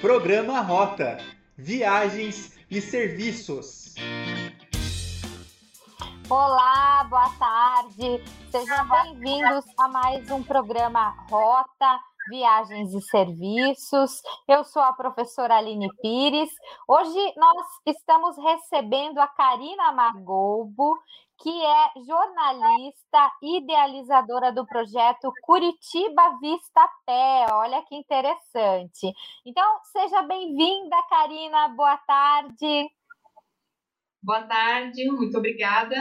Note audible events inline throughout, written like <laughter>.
Programa Rota Viagens e Serviços. Olá, boa tarde. Sejam bem-vindos a mais um programa Rota Viagens e Serviços. Eu sou a professora Aline Pires. Hoje nós estamos recebendo a Karina Margolbo, que é jornalista idealizadora do projeto Curitiba Vista Pé. Olha que interessante. Então, seja bem-vinda, Karina. Boa tarde. Boa tarde, muito obrigada.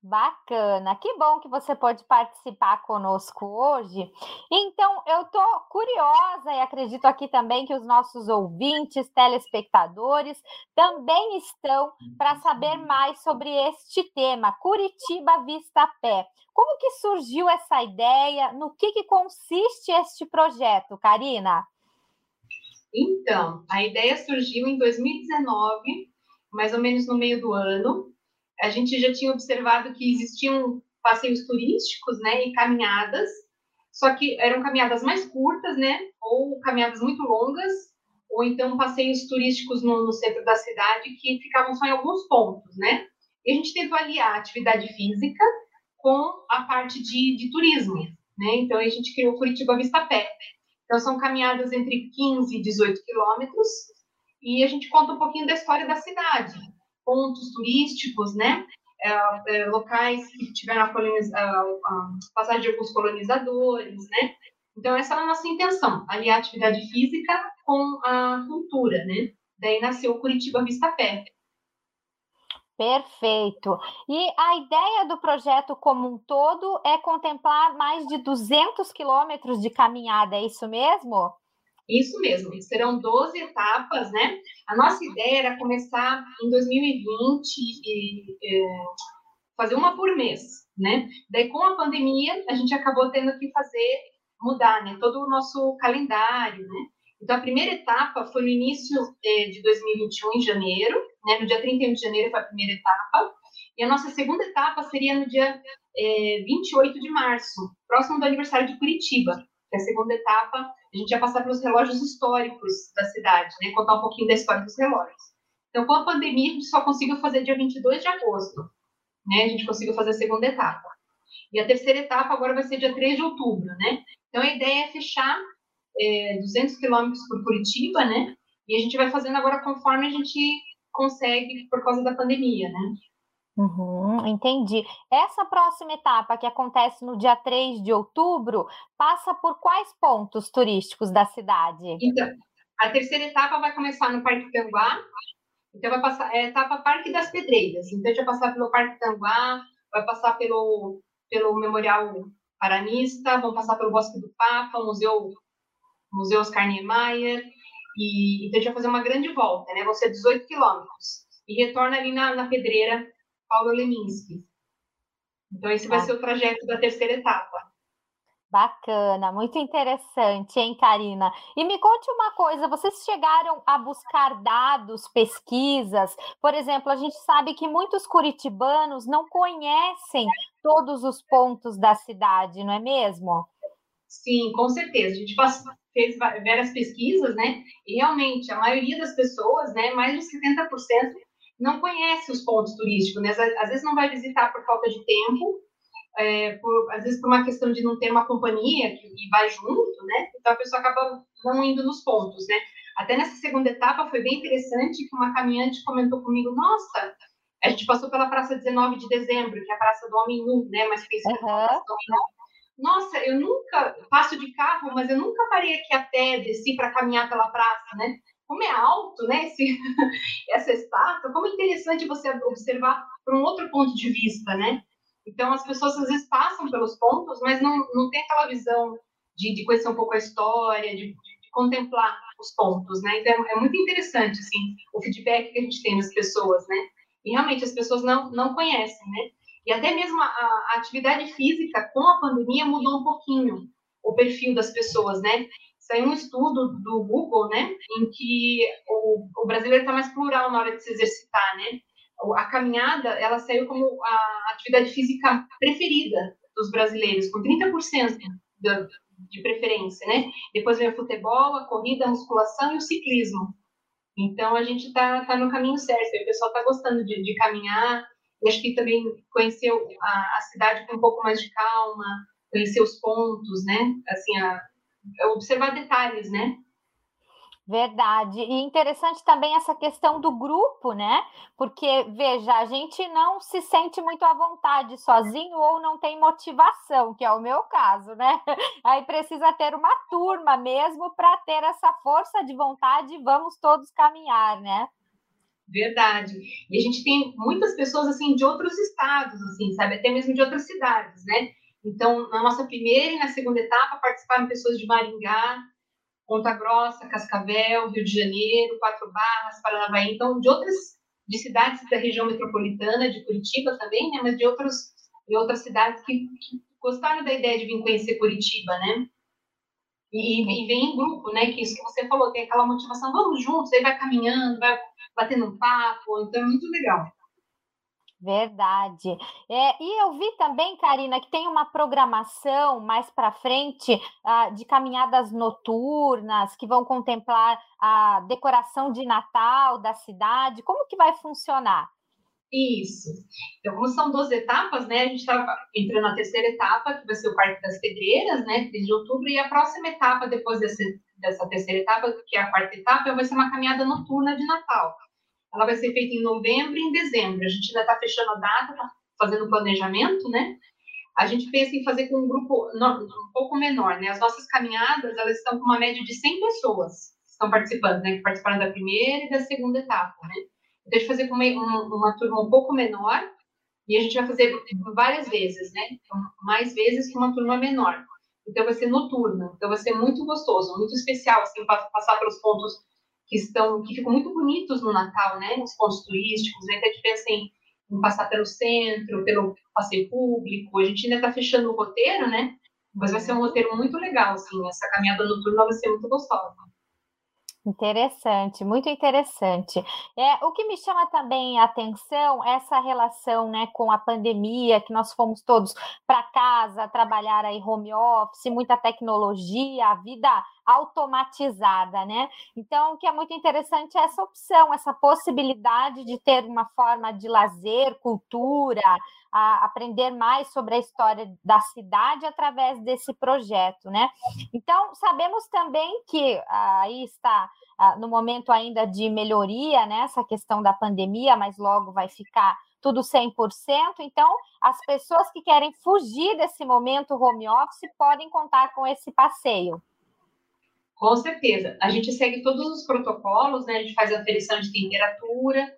Bacana, que bom que você pode participar conosco hoje. Então, eu estou curiosa e acredito aqui também que os nossos ouvintes, telespectadores, também estão para saber mais sobre este tema, Curitiba Vista Pé. Como que surgiu essa ideia? No que, que consiste este projeto, Karina? Então, a ideia surgiu em 2019, mais ou menos no meio do ano, a gente já tinha observado que existiam passeios turísticos, né, e caminhadas, só que eram caminhadas mais curtas, né, ou caminhadas muito longas, ou então passeios turísticos no, no centro da cidade que ficavam só em alguns pontos, né. E a gente tentou aliar a atividade física com a parte de, de turismo, né. Então a gente criou Curitiba Vista Pé. Então são caminhadas entre 15 e 18 quilômetros e a gente conta um pouquinho da história da cidade pontos turísticos, né? É, é, locais que tiveram a, coloniza, a, a, passagem de alguns colonizadores, né? Então, essa é a nossa intenção, aliar a atividade física com a cultura, né? Daí nasceu o Curitiba Vista Pé. Perfeito. E a ideia do projeto como um todo é contemplar mais de 200 quilômetros de caminhada, é isso mesmo? Isso mesmo, serão 12 etapas, né? A nossa ideia era começar em 2020 e é, fazer uma por mês, né? Daí, com a pandemia, a gente acabou tendo que fazer, mudar, né? Todo o nosso calendário, né? Então, a primeira etapa foi no início é, de 2021, em janeiro, né? No dia 31 de janeiro foi a primeira etapa. E a nossa segunda etapa seria no dia é, 28 de março, próximo do aniversário de Curitiba que é a segunda etapa, a gente ia passar pelos relógios históricos da cidade, né? Contar um pouquinho da história dos relógios. Então, com a pandemia, a gente só conseguiu fazer dia 22 de agosto, né? A gente conseguiu fazer a segunda etapa. E a terceira etapa agora vai ser dia 3 de outubro, né? Então, a ideia é fechar é, 200 quilômetros por Curitiba, né? E a gente vai fazendo agora conforme a gente consegue por causa da pandemia, né? Uhum, entendi. Essa próxima etapa, que acontece no dia 3 de outubro, passa por quais pontos turísticos da cidade? Então, a terceira etapa vai começar no Parque Tanguá. Então, vai passar é a etapa Parque das Pedreiras. Então, a gente vai passar pelo Parque Tanguá, vai passar pelo, pelo Memorial Paranista, vão passar pelo Bosque do Papa, Museu, Museu Oscar Niemeyer. E, então, a gente vai fazer uma grande volta, né? Vão ser 18 quilômetros. E retorna ali na, na Pedreira, Paulo Leminski. Então, esse vai ser o trajeto da terceira etapa. Bacana, muito interessante, hein, Karina? E me conte uma coisa: vocês chegaram a buscar dados, pesquisas? Por exemplo, a gente sabe que muitos curitibanos não conhecem todos os pontos da cidade, não é mesmo? Sim, com certeza. A gente fez várias pesquisas, né? E realmente a maioria das pessoas, né, mais de 70%, não conhece os pontos turísticos, né? Às vezes não vai visitar por falta de tempo, é, por, às vezes por uma questão de não ter uma companhia que vai junto, né? Então a pessoa acaba não indo nos pontos, né? Até nessa segunda etapa foi bem interessante que uma caminhante comentou comigo, nossa, a gente passou pela Praça 19 de Dezembro, que é a Praça do Homem Nu, né? Mas fez uhum. Nossa, eu nunca passo de carro, mas eu nunca parei aqui a pé, desci para caminhar pela praça, né? Como é alto, né, esse, <laughs> essa estátua, como é interessante você observar por um outro ponto de vista, né? Então, as pessoas às vezes passam pelos pontos, mas não, não tem aquela visão de, de conhecer um pouco a história, de, de, contemplar os pontos, né? Então, é, é muito interessante, assim, o feedback que a gente tem das pessoas, né? E realmente as pessoas não, não conhecem, né? E até mesmo a, a atividade física com a pandemia mudou um pouquinho o perfil das pessoas, né? Saiu um estudo do Google, né, em que o, o brasileiro está mais plural na hora de se exercitar, né? A caminhada, ela saiu como a atividade física preferida dos brasileiros, com 30% do, de preferência, né? Depois vem o futebol, a corrida, a musculação e o ciclismo. Então a gente está tá no caminho certo. o pessoal está gostando de, de, caminhar. E acho que também conheceu a, a, cidade com um pouco mais de calma, conhecer os pontos, né? Assim, a, observar detalhes, né? Verdade. E interessante também essa questão do grupo, né? Porque, veja, a gente não se sente muito à vontade sozinho ou não tem motivação, que é o meu caso, né? <laughs> Aí precisa ter uma turma mesmo para ter essa força de vontade e vamos todos caminhar, né? Verdade. E a gente tem muitas pessoas assim de outros estados, assim, sabe? Até mesmo de outras cidades, né? Então, na nossa primeira e na segunda etapa participaram pessoas de Maringá, Ponta Grossa, Cascavel, Rio de Janeiro, Quatro Barras, Paranavaí, então de outras de cidades da região metropolitana, de Curitiba também, né, mas de outros de outras cidades que, que gostaram da ideia de vir conhecer Curitiba, né? E, e, vem em grupo, né? Que isso que você falou, tem aquela motivação, vamos juntos, aí vai caminhando, vai batendo um papo, então é muito legal. Verdade. É, e eu vi também, Karina, que tem uma programação mais para frente uh, de caminhadas noturnas que vão contemplar a decoração de Natal da cidade. Como que vai funcionar? Isso. Então, como são 12 etapas, né? A gente está entrando na terceira etapa, que vai ser o Parque das Pedreiras, né? 3 de outubro, e a próxima etapa, depois desse, dessa terceira etapa, que é a quarta etapa, vai ser uma caminhada noturna de Natal. Ela vai ser feita em novembro e em dezembro. A gente ainda está fechando a data, tá fazendo planejamento, né? A gente pensa em fazer com um grupo um pouco menor, né? As nossas caminhadas, elas estão com uma média de 100 pessoas que estão participando, né? Que participaram da primeira e da segunda etapa, né? Então, a gente fazer com uma, uma, uma turma um pouco menor e a gente vai fazer várias vezes, né? Então, mais vezes que uma turma menor. Então, vai ser noturna. Então, vai ser muito gostoso, muito especial, assim, passar pelos pontos que estão que ficam muito bonitos no Natal, né? Os pontos turísticos, né? Então, a gente pensa em, em passar pelo centro, pelo passeio público. A gente ainda está fechando o roteiro, né? Mas vai ser um roteiro muito legal, assim. Essa caminhada noturna vai ser muito gostosa. Interessante, muito interessante. É, o que me chama também a atenção é essa relação né, com a pandemia, que nós fomos todos para casa, trabalhar aí home office, muita tecnologia, a vida automatizada, né? Então, o que é muito interessante é essa opção, essa possibilidade de ter uma forma de lazer, cultura, a aprender mais sobre a história da cidade através desse projeto, né? Então, sabemos também que aí está no momento ainda de melhoria, né, essa questão da pandemia, mas logo vai ficar tudo 100%. Então, as pessoas que querem fugir desse momento home office podem contar com esse passeio. Com certeza. A gente segue todos os protocolos, né? A gente faz a aferição de temperatura,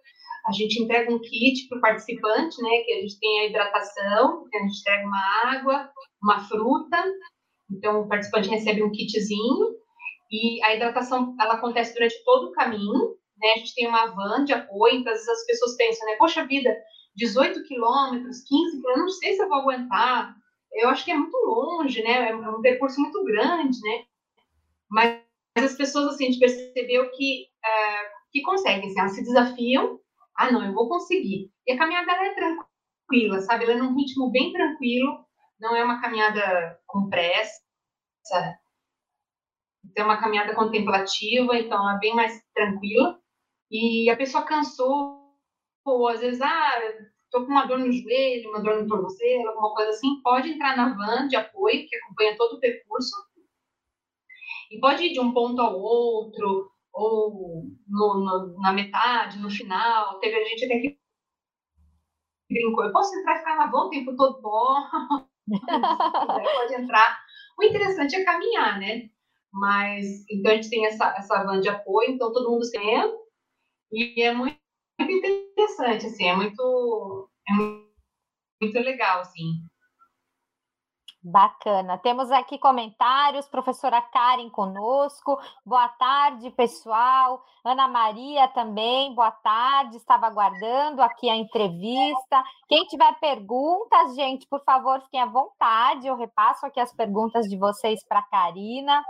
a gente entrega um kit para o participante, né? Que a gente tem a hidratação, que a gente entrega uma água, uma fruta. Então, o participante recebe um kitzinho e a hidratação, ela acontece durante todo o caminho, né? A gente tem uma van de apoio, então às vezes as pessoas pensam, né? Poxa vida, 18 quilômetros, 15 quilômetros, não sei se eu vou aguentar. Eu acho que é muito longe, né? É um percurso muito grande, né? Mas as pessoas, assim, a gente percebeu que, uh, que conseguem, assim, elas se desafiam. Ah, não, eu vou conseguir. E a caminhada é tranquila, sabe? Ela é num ritmo bem tranquilo, não é uma caminhada com pressa. Então, é uma caminhada contemplativa, então é bem mais tranquila. E a pessoa cansou, ou às vezes, ah, tô com uma dor no joelho, uma dor no tornozelo, alguma coisa assim, pode entrar na van de apoio, que acompanha todo o percurso, e pode ir de um ponto ao outro, ou no, no, na metade, no final. Teve a gente até que brincou, eu posso entrar e ficar na van o tempo todo? <laughs> pode entrar. O interessante é caminhar, né? Mas, então a gente tem essa, essa van de apoio, então todo mundo tem, e é muito, muito interessante, assim, é muito, é muito, muito legal, assim. Bacana. Temos aqui comentários, professora Karen conosco. Boa tarde, pessoal. Ana Maria também, boa tarde. Estava aguardando aqui a entrevista. Quem tiver perguntas, gente, por favor, fiquem à vontade. Eu repasso aqui as perguntas de vocês para a Karina.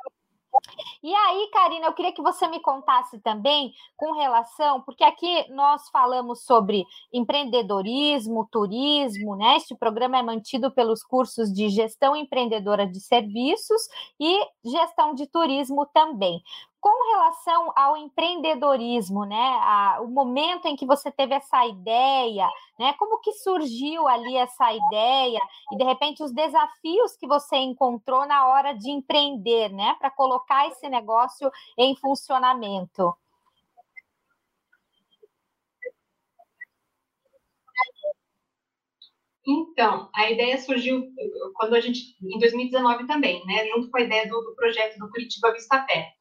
E aí, Karina, eu queria que você me contasse também com relação, porque aqui nós falamos sobre empreendedorismo, turismo, né? Este programa é mantido pelos cursos de gestão empreendedora de serviços e gestão de turismo também. Com relação ao empreendedorismo, né, a, o momento em que você teve essa ideia, né, como que surgiu ali essa ideia e de repente os desafios que você encontrou na hora de empreender, né, para colocar esse negócio em funcionamento? Então, a ideia surgiu quando a gente, em 2019 também, né, junto com a ideia do, do projeto do Curitiba Vista Pé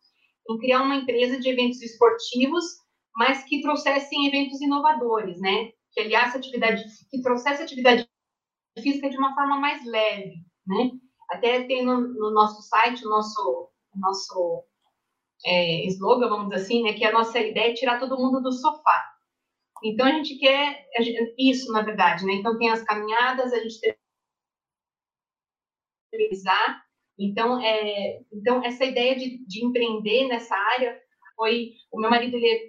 em criar uma empresa de eventos esportivos, mas que trouxessem eventos inovadores, né? Que aliás atividade que trouxesse atividade física de uma forma mais leve, né? Até tem no, no nosso site o nosso nosso é, slogan, vamos dizer assim, né? Que a nossa ideia é tirar todo mundo do sofá. Então a gente quer isso, na verdade, né? Então tem as caminhadas, a gente tem então, é, então essa ideia de, de empreender nessa área foi o meu marido ele é,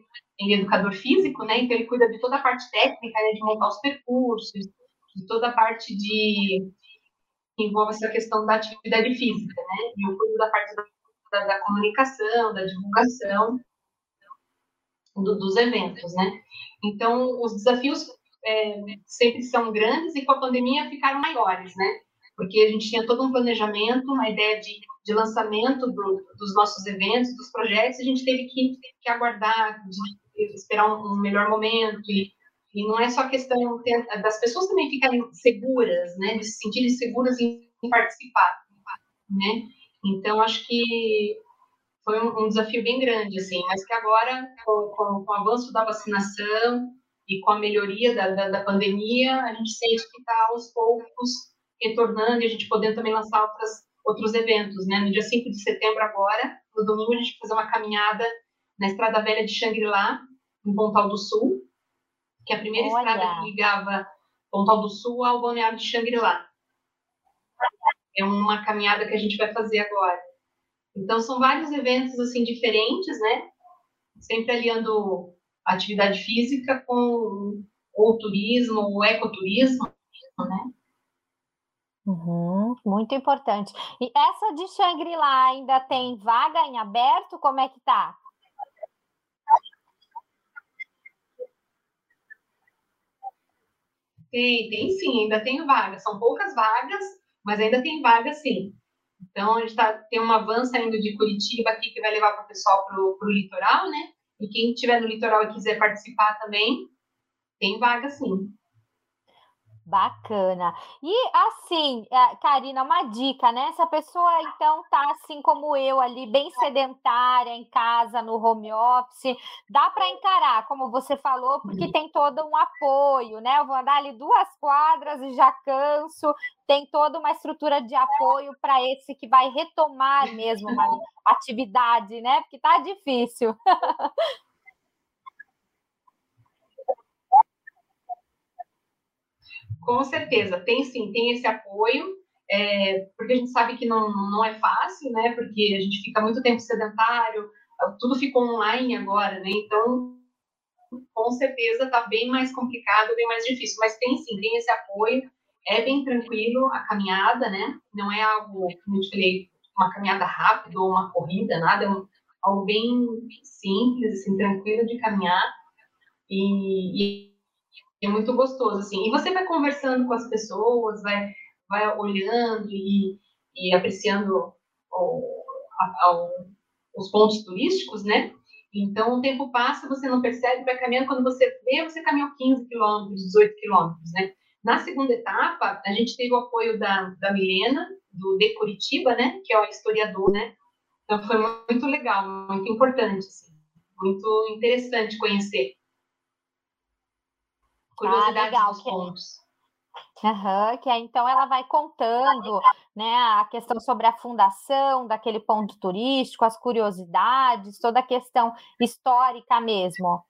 ele é, educador físico, né? Então ele cuida de toda a parte técnica, né? De montar os percursos, de toda a parte de que envolve essa questão da atividade física, né? E eu cuido da parte da, da comunicação, da divulgação do, dos eventos, né? Então os desafios é, sempre são grandes e com a pandemia ficaram maiores, né? Porque a gente tinha todo um planejamento, uma ideia de, de lançamento do, dos nossos eventos, dos projetos, a gente teve que, que aguardar, esperar um, um, melhor momento, e, e não é só questão das pessoas também ficarem seguras, né, de se sentirem seguras em, em participar, né, então acho que foi um, um, desafio bem grande, assim, mas que agora, com, com, com o avanço da vacinação e com a melhoria da, da, da pandemia, a gente sente que está aos poucos retornando e a gente podendo também lançar outras, outros eventos, né? No dia 5 de setembro agora, no domingo, a gente vai fazer uma caminhada na Estrada Velha de Xangri-Lá, em Pontal do Sul, que é a primeira Olha. estrada que ligava Pontal do Sul ao Balneário de Xangri-Lá. É uma caminhada que a gente vai fazer agora. Então, são vários eventos, assim, diferentes, né? Sempre aliando atividade física com o turismo, o ecoturismo, né? Uhum, muito importante. E essa de Shangri-La ainda tem vaga em aberto? Como é que tá? Tem, tem sim, ainda tem vaga. São poucas vagas, mas ainda tem vaga sim. Então, a gente tá, tem um avanço ainda de Curitiba aqui que vai levar para o pessoal para o litoral, né? E quem estiver no litoral e quiser participar também, tem vaga sim. Bacana. E assim, eh, Karina, uma dica, né? Se a pessoa então tá assim como eu ali, bem sedentária em casa, no home office, dá para encarar, como você falou, porque uhum. tem todo um apoio, né? Eu vou andar ali duas quadras e já canso. Tem toda uma estrutura de apoio para esse que vai retomar mesmo uma atividade, né? Porque tá difícil. <laughs> Com certeza, tem sim, tem esse apoio, é, porque a gente sabe que não, não é fácil, né? Porque a gente fica muito tempo sedentário, tudo ficou online agora, né? Então, com certeza está bem mais complicado, bem mais difícil, mas tem sim, tem esse apoio, é bem tranquilo a caminhada, né? Não é algo, como eu te falei, uma caminhada rápida ou uma corrida, nada, é um, algo bem simples, assim, tranquilo de caminhar. E, e é muito gostoso, assim. E você vai conversando com as pessoas, vai, vai olhando e, e apreciando o, a, a, os pontos turísticos, né? Então, o tempo passa, você não percebe, vai caminhando. Quando você vê, você caminhou 15 quilômetros, 18 quilômetros, né? Na segunda etapa, a gente teve o apoio da, da Milena, do De Curitiba, né? Que é o historiador, né? Então, foi muito legal, muito importante, assim. Muito interessante conhecer curiosidade ah, legal, dos pontos. Uhum, que aí, então ela vai contando né, a questão sobre a fundação daquele ponto turístico, as curiosidades, toda a questão histórica mesmo.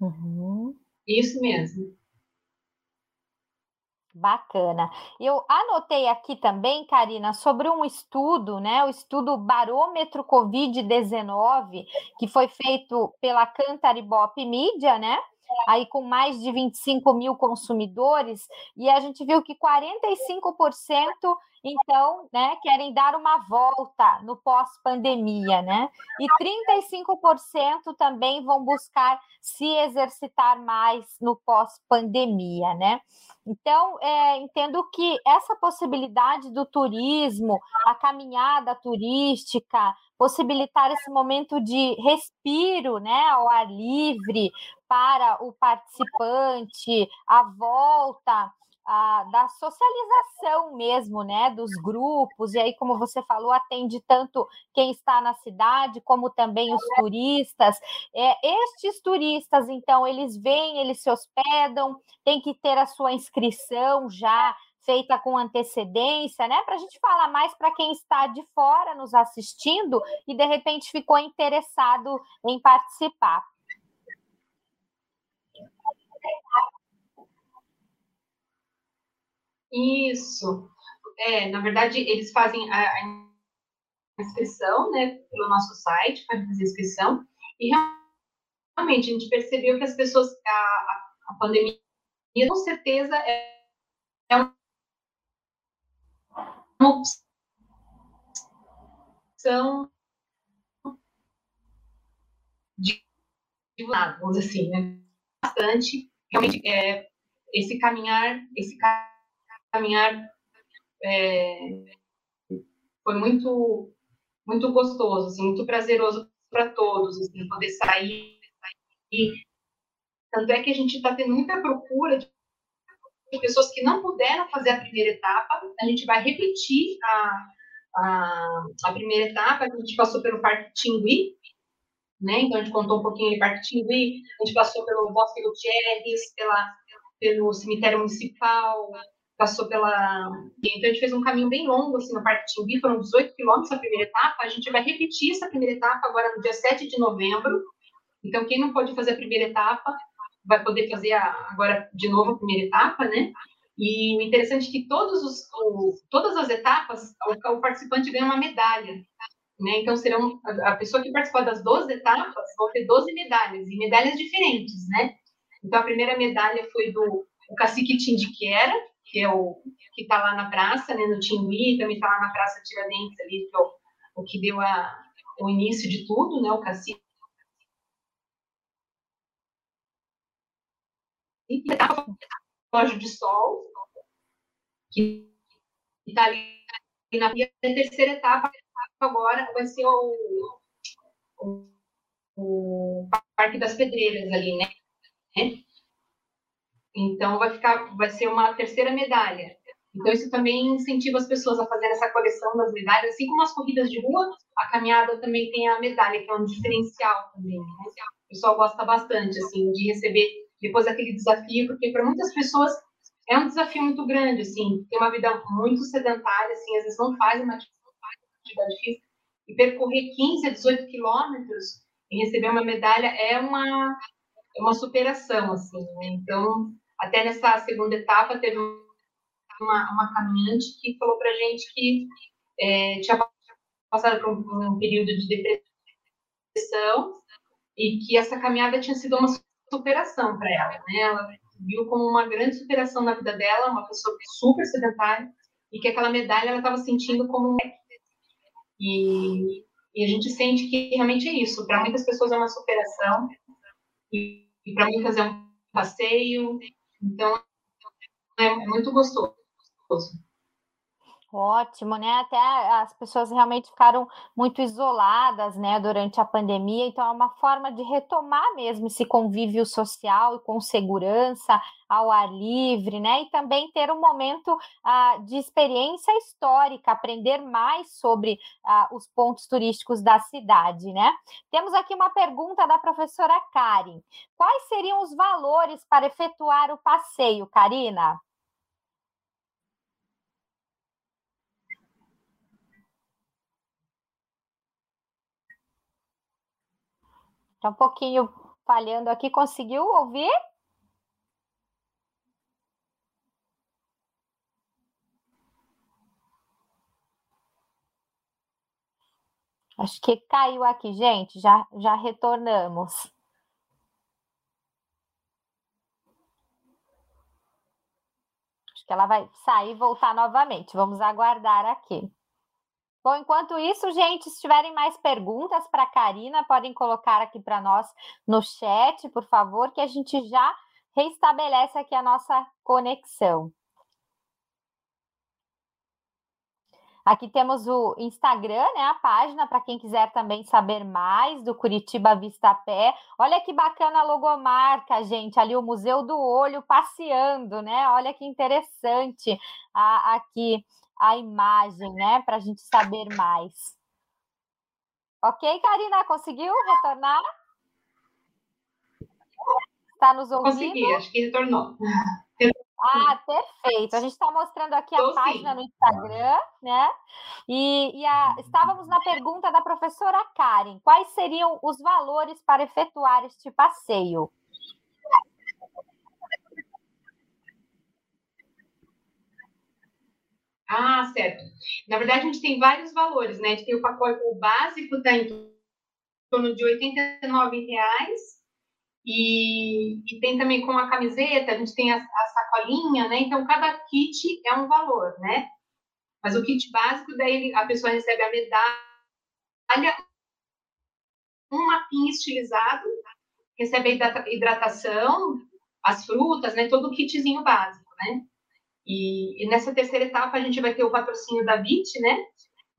Uhum. Isso mesmo. Bacana. Eu anotei aqui também, Karina, sobre um estudo, né? O estudo Barômetro Covid-19, que foi feito pela Cantaribop Mídia, né? Aí com mais de 25 mil consumidores, e a gente viu que 45% então, né, querem dar uma volta no pós-pandemia, né? E 35% também vão buscar se exercitar mais no pós-pandemia, né? Então, é, entendo que essa possibilidade do turismo, a caminhada turística, possibilitar esse momento de respiro, né, ao ar livre para o participante, a volta a, da socialização mesmo, né, dos grupos, e aí, como você falou, atende tanto quem está na cidade, como também os turistas. É, estes turistas, então, eles vêm, eles se hospedam, tem que ter a sua inscrição já feita com antecedência, né? Para a gente falar mais para quem está de fora nos assistindo e de repente ficou interessado em participar. Isso. É, na verdade, eles fazem a, a inscrição, né, pelo nosso site, para fazer inscrição, e realmente a gente percebeu que as pessoas, a, a, a pandemia, com certeza, é, é uma opção de, de lado, vamos dizer assim, né? Bastante, realmente, é, esse caminhar, esse caminhar caminhar é, foi muito muito gostoso, assim, muito prazeroso para todos, assim, poder sair, sair. Tanto é que a gente está tendo muita procura de pessoas que não puderam fazer a primeira etapa. A gente vai repetir a, a, a primeira etapa. A gente passou pelo Parque Tingui, né? Então a gente contou um pouquinho do Parque Tingui. A gente passou pelo Bosque Gutierrez, pela, pelo cemitério municipal, passou pela. Então, a gente fez um caminho bem longo assim, no Parque Timbi, foram 18 quilômetros a primeira etapa. A gente vai repetir essa primeira etapa agora no dia 7 de novembro. Então, quem não pode fazer a primeira etapa, vai poder fazer a, agora de novo a primeira etapa, né? E o interessante é que todos os, o, todas as etapas, o, o, participante ganha uma medalha. Né? Então, serão a, a pessoa que participar das 12 etapas vão ter 12 medalhas, e medalhas diferentes, né? Então, a primeira medalha foi do o cacique Tindiquera, que o que está lá na praça, né, no Tingui, também está lá na Praça Tiradentes, ali, que é o, que deu a, o início de tudo, né, o cacique. E tá relógio de sol, que está ali na terceira etapa, agora vai ser o, o, o Parque das Pedreiras ali, né? Então vai ficar, vai ser uma terceira medalha. Então isso também incentiva as pessoas a fazer essa coleção das medalhas, assim como as corridas de rua, a caminhada também tem a medalha, que é um diferencial também. Né? O pessoal gosta bastante assim de receber depois aquele desafio, porque para muitas pessoas é um desafio muito grande, assim, tem uma vida muito sedentária, assim, às vezes não faz uma atividade física e percorrer 15 a 18 quilômetros e receber uma medalha é uma é uma superação, assim. Né? Então até nessa segunda etapa, teve uma, uma caminhante que falou para gente que é, tinha passado por um, um, período de depressão e que essa caminhada tinha sido uma superação para ela. Né? Ela viu como uma grande superação na vida dela, uma pessoa super sedentária, e que aquela medalha ela estava sentindo como um. E, e a gente sente que realmente é isso. Para muitas pessoas é uma superação, e, para muitas é um passeio, então, é muito gostoso. Ótimo, né? Até as pessoas realmente ficaram muito isoladas, né, durante a pandemia, então é uma forma de retomar mesmo esse convívio social e com segurança, ao ar livre, né? E também ter um momento ah, de experiência histórica, aprender mais sobre ah, os pontos turísticos da cidade, né? Temos aqui uma pergunta da professora Karen. Quais seriam os valores para efetuar o passeio, Karina? Tá um pouquinho falhando aqui. Conseguiu ouvir? Acho que caiu aqui, gente. Já, já retornamos. Acho que ela vai sair e voltar novamente. Vamos aguardar aqui. Bom, enquanto isso, gente, se tiverem mais perguntas para a Karina, podem colocar aqui para nós no chat, por favor, que a gente já reestabelece aqui a nossa conexão. Aqui temos o Instagram, né? A página para quem quiser também saber mais do Curitiba Vista Pé. Olha que bacana a logomarca, gente. Ali o Museu do Olho passeando, né? Olha que interessante aqui a imagem, né? Para a gente saber mais. Ok, Karina, conseguiu retornar? Está nos ouvindo? Consegui, acho que retornou. <laughs> Ah, perfeito. A gente está mostrando aqui a página sim. no Instagram, né? E, e a, estávamos na pergunta da professora Karen: quais seriam os valores para efetuar este passeio? Ah, certo. Na verdade, a gente tem vários valores, né? A gente tem o pacote o básico, está em torno de 89 reais e, e, tem também com a camiseta, a gente tem a, a, sacolinha, né? Então, cada kit é um valor, né? Mas o kit básico, daí a pessoa recebe a medalha, um mapinha estilizado, recebe a hidratação, as frutas, né? Todo o kitzinho básico, né? E, e nessa terceira etapa a gente vai ter o patrocínio da VIT, né?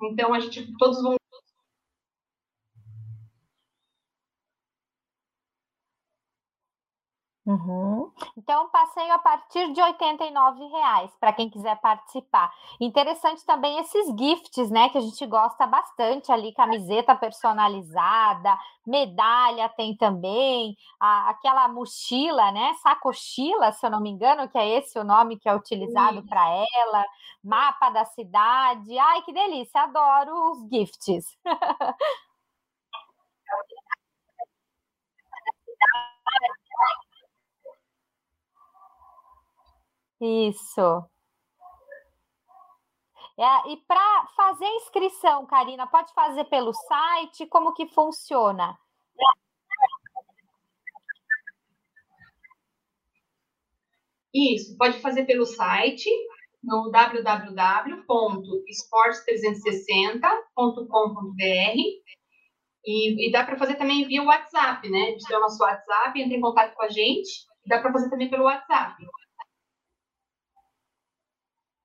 Então, a gente, todos vão Uhum. Então, passeio a partir de R$ reais para quem quiser participar. Interessante também esses gifts, né? Que a gente gosta bastante ali, camiseta personalizada, medalha tem também, a, aquela mochila, né? Sacochila, se eu não me engano, que é esse o nome que é utilizado para ela, mapa da cidade. Ai, que delícia! Adoro os gifts. <laughs> <laughs> Isso. É, e para fazer a inscrição, Karina, pode fazer pelo site? Como que funciona? Isso, pode fazer pelo site no www.esportes360.com.br e, e, dá para fazer também via WhatsApp, né? A gente tem o nosso WhatsApp, entra em contato com a gente, dá para fazer também pelo WhatsApp.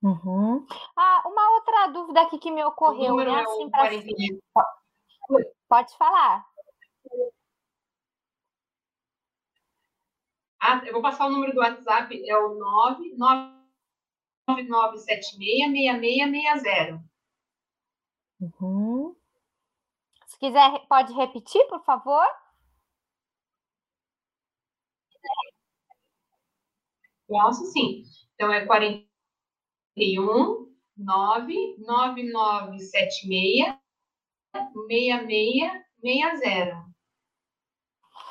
Uhum. Ah, uma outra dúvida aqui que me ocorreu, né? Assim, pra... Pode falar. Ah, eu vou passar o número do WhatsApp, é o 999766660. Uhum. Se quiser, pode repetir, por favor? Posso sim. Então, é 40 31 99976 6660.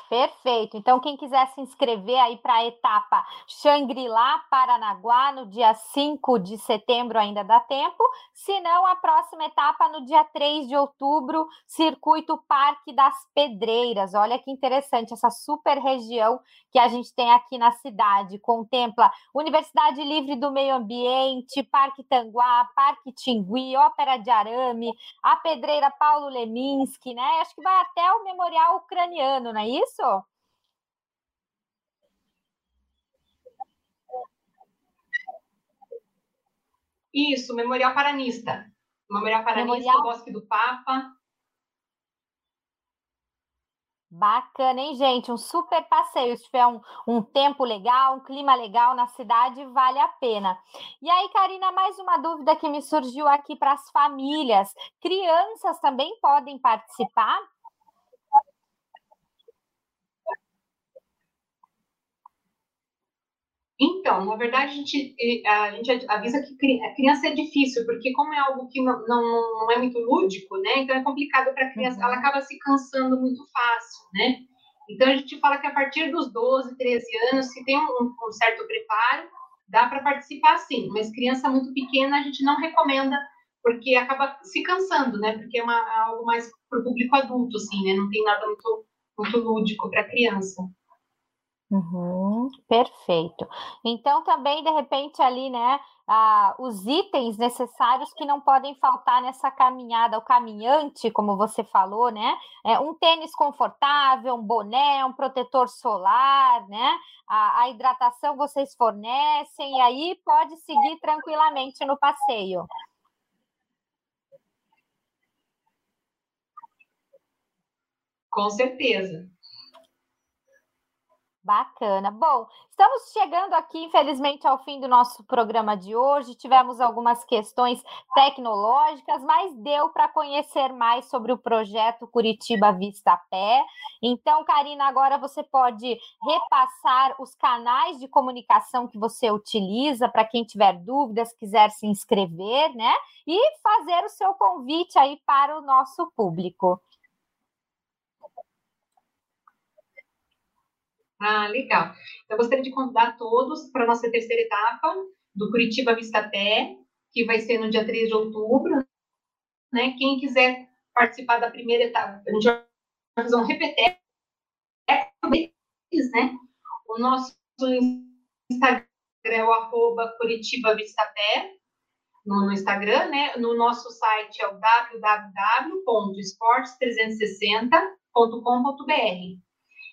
Perfeito. Então, quem quiser se inscrever aí para a etapa Xangri-Lá, Paranaguá, no dia 5 de setembro, ainda dá tempo. Se não, a próxima etapa no dia 3 de outubro, Circuito Parque das Pedreiras. Olha que interessante, essa super região que a gente tem aqui na cidade. Contempla Universidade Livre do Meio Ambiente, Parque Tanguá, Parque Tingui, Ópera de Arame, a Pedreira Paulo Leminski, né? Acho que vai até o Memorial Ucraniano, não é isso? Isso? Isso, Memorial Paranista. Memorial Paranista, Memorial... Bosque do Papa. Bacana, hein, gente? Um super passeio. Se tiver um, um tempo legal, um clima legal na cidade, vale a pena. E aí, Karina, mais uma dúvida que me surgiu aqui para as famílias. Crianças também podem participar? Então, na verdade, a gente, a gente avisa que a criança é difícil, porque como é algo que não, não, não é muito lúdico, né? Então é complicado para a criança, ela uhum. acaba se cansando muito fácil, né? Então a gente fala que a partir dos 12, 13 anos, se tem um, um certo preparo, dá para participar sim, mas criança muito pequena a gente não recomenda, porque acaba se cansando, né? Porque é uma, algo mais para o público adulto, assim, né? Não tem nada muito, muito lúdico para criança. Uhum, perfeito. Então, também, de repente, ali, né, ah, os itens necessários que não podem faltar nessa caminhada, o caminhante, como você falou, né? É um tênis confortável, um boné, um protetor solar, né? A, a hidratação vocês fornecem, e aí pode seguir tranquilamente no passeio. Com certeza. Bacana. Bom, estamos chegando aqui, infelizmente, ao fim do nosso programa de hoje. Tivemos algumas questões tecnológicas, mas deu para conhecer mais sobre o projeto Curitiba Vista Pé. Então, Karina, agora você pode repassar os canais de comunicação que você utiliza para quem tiver dúvidas, quiser se inscrever, né? E fazer o seu convite aí para o nosso público. Ah, legal. Então, eu gostaria de convidar todos para a nossa terceira etapa do Curitiba Vista Pé, que vai ser no dia 3 de outubro. Né? Quem quiser participar da primeira etapa, a gente vai fazer um repeteco né? O nosso Instagram é o arroba Curitiba no, no, Instagram, né? No nosso site é o www.esportes360.com.br.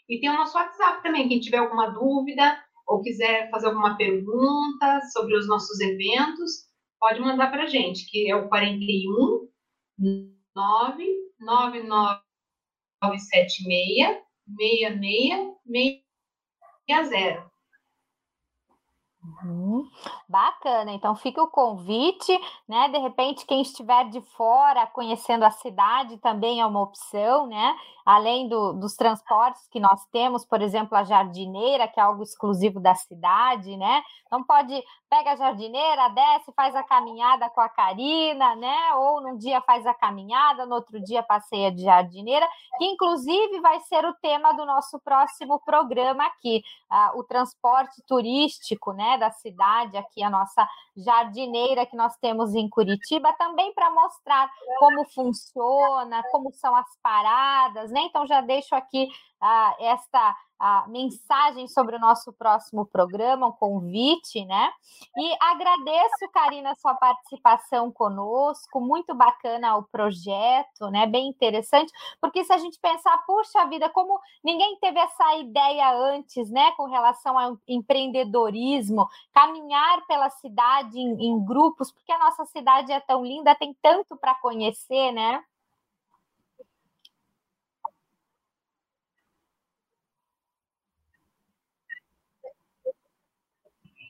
E tem o nosso WhatsApp também, quem tiver alguma dúvida ou quiser fazer alguma pergunta sobre os nossos eventos, pode mandar para a gente, que é o 41 9 9976 6660. Uhum. Bacana, então fica o convite, né? De repente, quem estiver de fora conhecendo a cidade também é uma opção, né? Além do, dos transportes que nós temos, por exemplo, a jardineira, que é algo exclusivo da cidade, né? Então pode pega a jardineira, desce, faz a caminhada com a Karina, né? Ou num dia faz a caminhada, no outro dia passeia de jardineira, que inclusive vai ser o tema do nosso próximo programa aqui, uh, o transporte turístico, né? Da cidade aqui a nossa jardineira que nós temos em Curitiba, também para mostrar como funciona, como são as paradas, né? Então já deixo aqui uh, esta a mensagem sobre o nosso próximo programa, um convite, né? E agradeço, Karina, sua participação conosco, muito bacana o projeto, né? Bem interessante, porque se a gente pensar, puxa vida, como ninguém teve essa ideia antes, né, com relação ao empreendedorismo, caminhar pela cidade em, em grupos, porque a nossa cidade é tão linda, tem tanto para conhecer, né?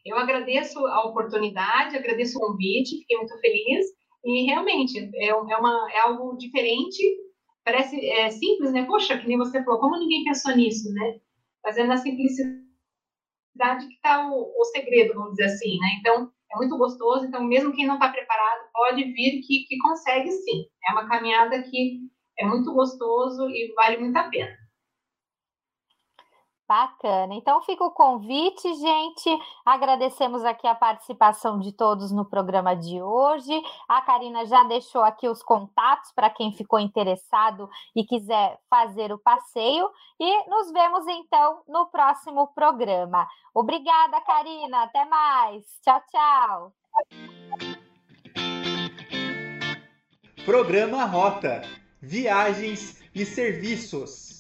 Eu agradeço a oportunidade, agradeço o convite, fiquei muito feliz. E realmente é, é, uma, é algo diferente, parece é, simples, né? Poxa, que nem você falou, como ninguém pensou nisso, né? Mas é na simplicidade que está o, o, segredo, vamos dizer assim, né? Então, é muito gostoso. Então, mesmo quem não está preparado, pode vir que, que consegue sim. É uma caminhada que é muito gostoso e vale muito a pena. Bacana. Então fica o convite, gente. Agradecemos aqui a participação de todos no programa de hoje. A Karina já deixou aqui os contatos para quem ficou interessado e quiser fazer o passeio. E nos vemos então no próximo programa. Obrigada, Karina. Até mais. Tchau, tchau. Programa Rota: Viagens e Serviços.